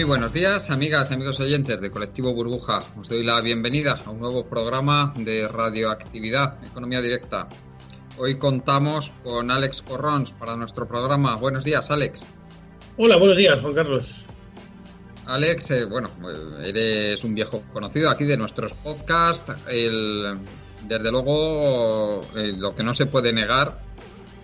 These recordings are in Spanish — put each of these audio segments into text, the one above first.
Muy buenos días, amigas y amigos oyentes de Colectivo Burbuja. Os doy la bienvenida a un nuevo programa de radioactividad, Economía Directa. Hoy contamos con Alex Corrons para nuestro programa. Buenos días, Alex. Hola, buenos días, Juan Carlos. Alex, eh, bueno, eres un viejo conocido aquí de nuestros podcasts. El, desde luego, eh, lo que no se puede negar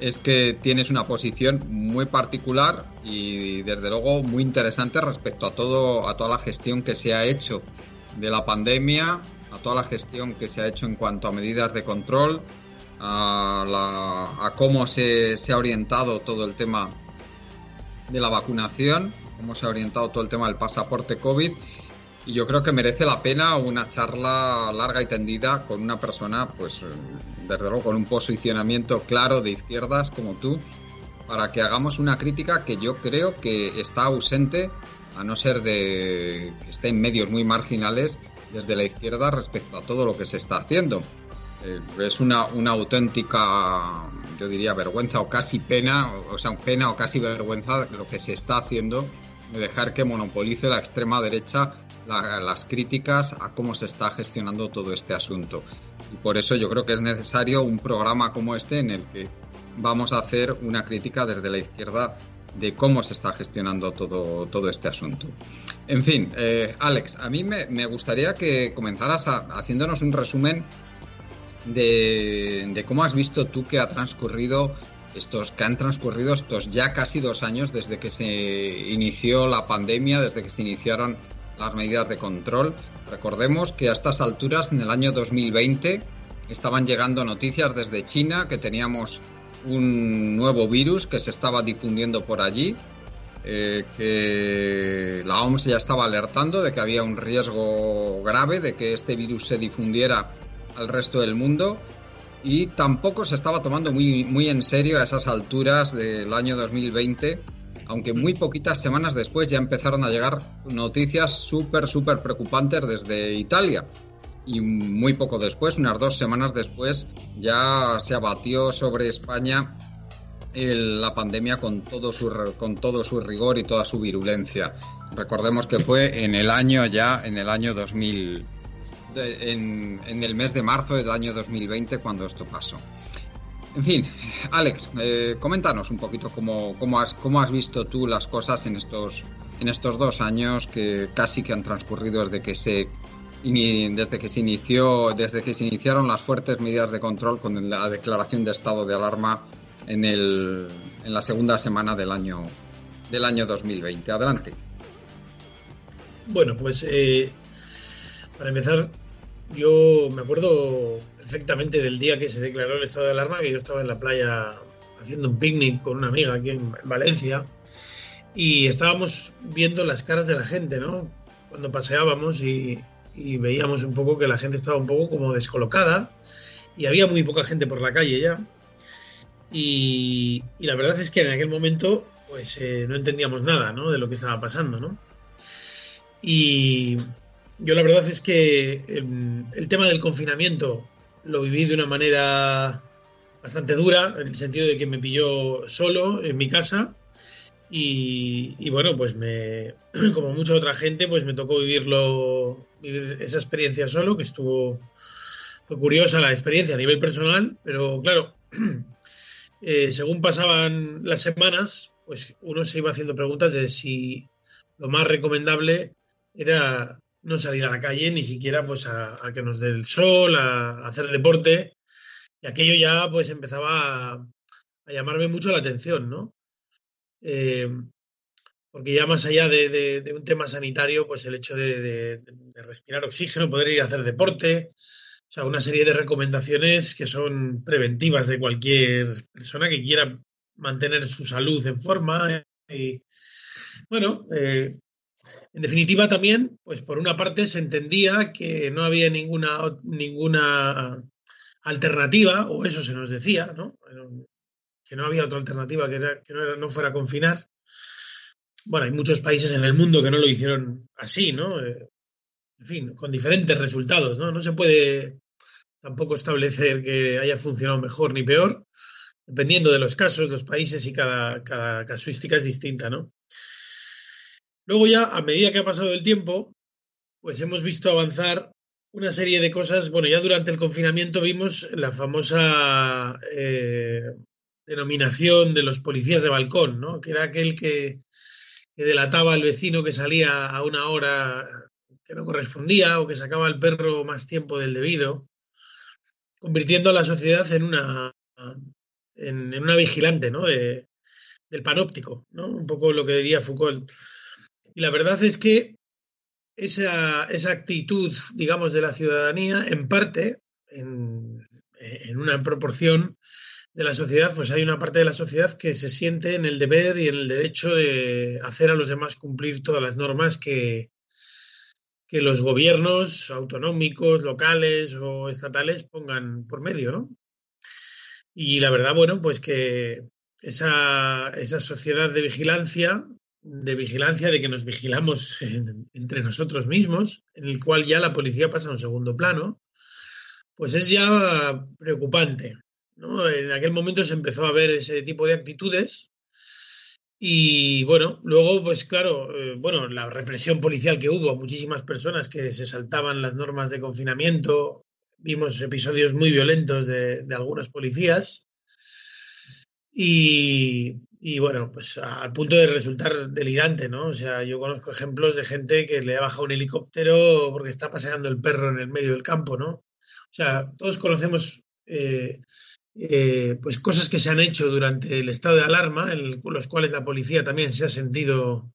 es que tienes una posición muy particular y desde luego muy interesante respecto a todo a toda la gestión que se ha hecho de la pandemia, a toda la gestión que se ha hecho en cuanto a medidas de control, a, cómo se, se, ha orientado todo el tema de la vacunación, cómo se ha orientado todo el tema del pasaporte COVID. Y yo creo que merece la pena una charla larga y tendida con una persona, pues desde luego con un posicionamiento claro de izquierdas como tú, para que hagamos una crítica que yo creo que está ausente, a no ser de que esté en medios muy marginales desde la izquierda respecto a todo lo que se está haciendo. Eh, es una, una auténtica, yo diría, vergüenza o casi pena, o sea, pena o casi vergüenza lo que se está haciendo de dejar que monopolice la extrema derecha las críticas a cómo se está gestionando todo este asunto. Y por eso yo creo que es necesario un programa como este en el que vamos a hacer una crítica desde la izquierda de cómo se está gestionando todo, todo este asunto. En fin, eh, Alex, a mí me, me, gustaría que comenzaras haciéndonos un resumen de, de, cómo has visto tú que ha transcurrido estos que han transcurrido estos ya casi dos años desde que se inició la pandemia, desde que se iniciaron las medidas de control. Recordemos que a estas alturas, en el año 2020, estaban llegando noticias desde China que teníamos un nuevo virus que se estaba difundiendo por allí, eh, que la OMS ya estaba alertando de que había un riesgo grave de que este virus se difundiera al resto del mundo y tampoco se estaba tomando muy, muy en serio a esas alturas del año 2020 aunque muy poquitas semanas después ya empezaron a llegar noticias súper, súper preocupantes desde Italia. Y muy poco después, unas dos semanas después, ya se abatió sobre España la pandemia con todo, su, con todo su rigor y toda su virulencia. Recordemos que fue en el año ya, en el año 2000, en, en el mes de marzo del año 2020 cuando esto pasó. En fin, Alex, eh, coméntanos un poquito cómo, cómo, has, cómo has visto tú las cosas en estos, en estos dos años que casi que han transcurrido desde que se desde que se inició, desde que se iniciaron las fuertes medidas de control con la declaración de estado de alarma en, el, en la segunda semana del año del año 2020. Adelante. Bueno, pues eh, para empezar, yo me acuerdo perfectamente del día que se declaró el estado de alarma, que yo estaba en la playa haciendo un picnic con una amiga aquí en, Valencia y estábamos viendo las caras de la gente, ¿no? Cuando paseábamos y, veíamos un poco que la gente estaba un poco como descolocada y había muy poca gente por la calle ya. Y, la verdad es que en aquel momento pues eh, no entendíamos nada, ¿no? De lo que estaba pasando, ¿no? Y yo la verdad es que el tema del confinamiento lo viví de una manera bastante dura, en el sentido de que me pilló solo en mi casa. Y, bueno, pues me, como mucha otra gente, pues me tocó vivirlo, vivir esa experiencia solo, que estuvo, fue curiosa la experiencia a nivel personal, pero claro, eh, según pasaban las semanas, pues uno se iba haciendo preguntas de si lo más recomendable era no salir a la calle, ni siquiera pues a, que nos dé el sol, a, hacer deporte. Y aquello ya pues empezaba a, llamarme mucho la atención, ¿no? Eh, porque ya más allá de, un tema sanitario, pues el hecho de, respirar oxígeno, poder ir a hacer deporte, o sea, una serie de recomendaciones que son preventivas de cualquier persona que quiera mantener su salud en forma. Y, bueno, eh, en definitiva también, pues por una parte se entendía que no había ninguna, ninguna alternativa, o eso se nos decía, ¿no? Que no había otra alternativa que, que no, no fuera confinar bueno, hay muchos países en el mundo que no lo hicieron así, ¿no? Eh, en fin, con diferentes resultados, ¿no? No se puede tampoco establecer que haya funcionado mejor ni peor, dependiendo de los casos, los países y cada, cada casuística es distinta, ¿no? Luego ya, a medida que ha pasado el tiempo, pues hemos visto avanzar una serie de cosas. Bueno, ya durante el confinamiento vimos la famosa eh, denominación de los policías de balcón, ¿no? Que era aquel que delataba al vecino que salía a una hora que no correspondía o que sacaba al perro más tiempo del debido, convirtiendo a la sociedad en una, en, una vigilante ¿no? de, del panóptico, ¿no? un poco lo que diría Foucault. Y la verdad es que esa, esa actitud, digamos, de la ciudadanía, en parte, en, una proporción, de la sociedad, pues hay una parte de la sociedad que se siente en el deber y en el derecho de hacer a los demás cumplir todas las normas que, que los gobiernos autonómicos, locales o estatales pongan por medio, ¿no? Y la verdad, bueno, pues que esa, esa sociedad de vigilancia, de vigilancia, de que nos vigilamos entre nosotros mismos, en el cual ya la policía pasa a un segundo plano, pues es ya preocupante. En aquel momento se empezó a ver ese tipo de actitudes y bueno, luego, pues claro, eh, bueno, la represión policial que hubo, muchísimas personas que se saltaban las normas de confinamiento, vimos episodios muy violentos de, algunos policías y, y, bueno, pues al punto de resultar delirante, ¿no? O sea, yo conozco ejemplos de gente que le ha bajado un helicóptero porque está paseando el perro en el medio del campo, ¿no? O sea, todos conocemos eh, eh, pues cosas que se han hecho durante el estado de alarma, en los cuales la policía también se ha sentido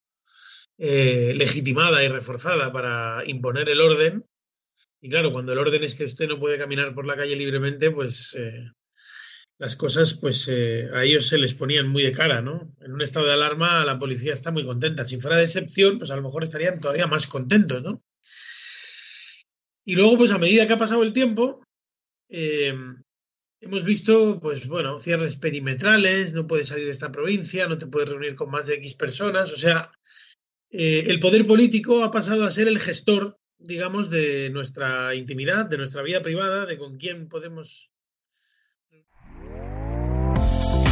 eh, legitimada y reforzada para imponer el orden. Y claro, cuando el orden es que usted no puede caminar por la calle libremente, pues eh, las cosas, pues a ellos se les ponían muy de cara, ¿no? En un estado de alarma la policía está muy contenta. Si fuera de excepción, pues a lo mejor estarían todavía más contentos, ¿no? Y luego, pues a medida que ha pasado el tiempo, Hemos visto, pues bueno, cierres perimetrales, no puedes salir de esta provincia, no te puedes reunir con más de X personas. O sea, eh, el poder político ha pasado a ser el gestor, digamos, de nuestra intimidad, de nuestra vida privada, de con quién podemos